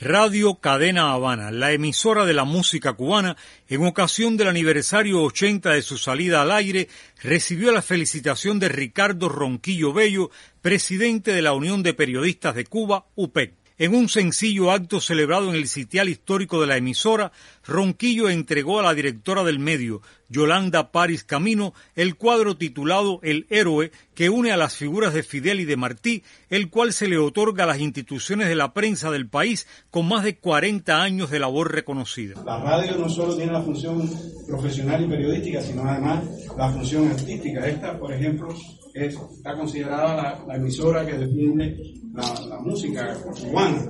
Radio Cadena Habana, la emisora de la música cubana, en ocasión del aniversario 80 de su salida al aire, recibió la felicitación de Ricardo Ronquillo Bello, presidente de la Unión de Periodistas de Cuba, UPEC. En un sencillo acto celebrado en el sitial histórico de la emisora, Ronquillo entregó a la directora del medio, Yolanda Paris Camino, el cuadro titulado El héroe, que une a las figuras de Fidel y de Martí, el cual se le otorga a las instituciones de la prensa del país con más de 40 años de labor reconocida. La radio no solo tiene la función profesional y periodística, sino además la función artística. Esta, por ejemplo, está considerada la, emisora que defiende la, música cubana.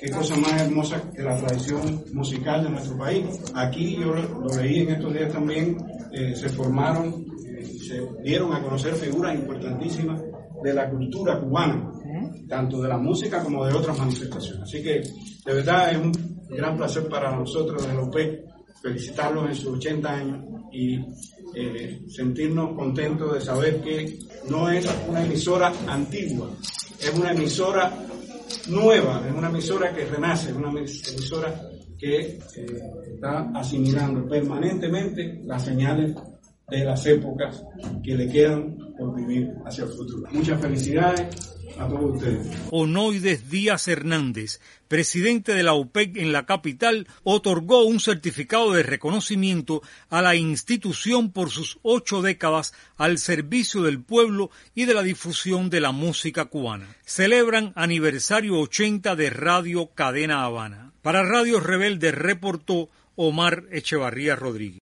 Qué cosa más hermosa que la tradición musical de nuestro país. Aquí yo lo, leí en estos días también, eh, se formaron, eh, se dieron a conocer figuras importantísimas de la cultura cubana, tanto de la música como de otras manifestaciones. Así que de verdad es un gran placer para nosotros de OPEC felicitarlos en sus 80 años y eh, sentirnos contentos de saber que no es una emisora antigua, es una emisora nueva, es una emisora que renace, es una emisora que eh, está asimilando permanentemente las señales de las épocas que le quedan por vivir hacia el futuro. Muchas felicidades a todos ustedes. Díaz Hernández, presidente de la UPEC en la capital, otorgó un certificado de reconocimiento a la institución por sus ocho décadas al servicio del pueblo y de la difusión de la música cubana. Celebran aniversario 80 de Radio Cadena Habana. Para Radio Rebelde reportó Omar Echevarría Rodríguez.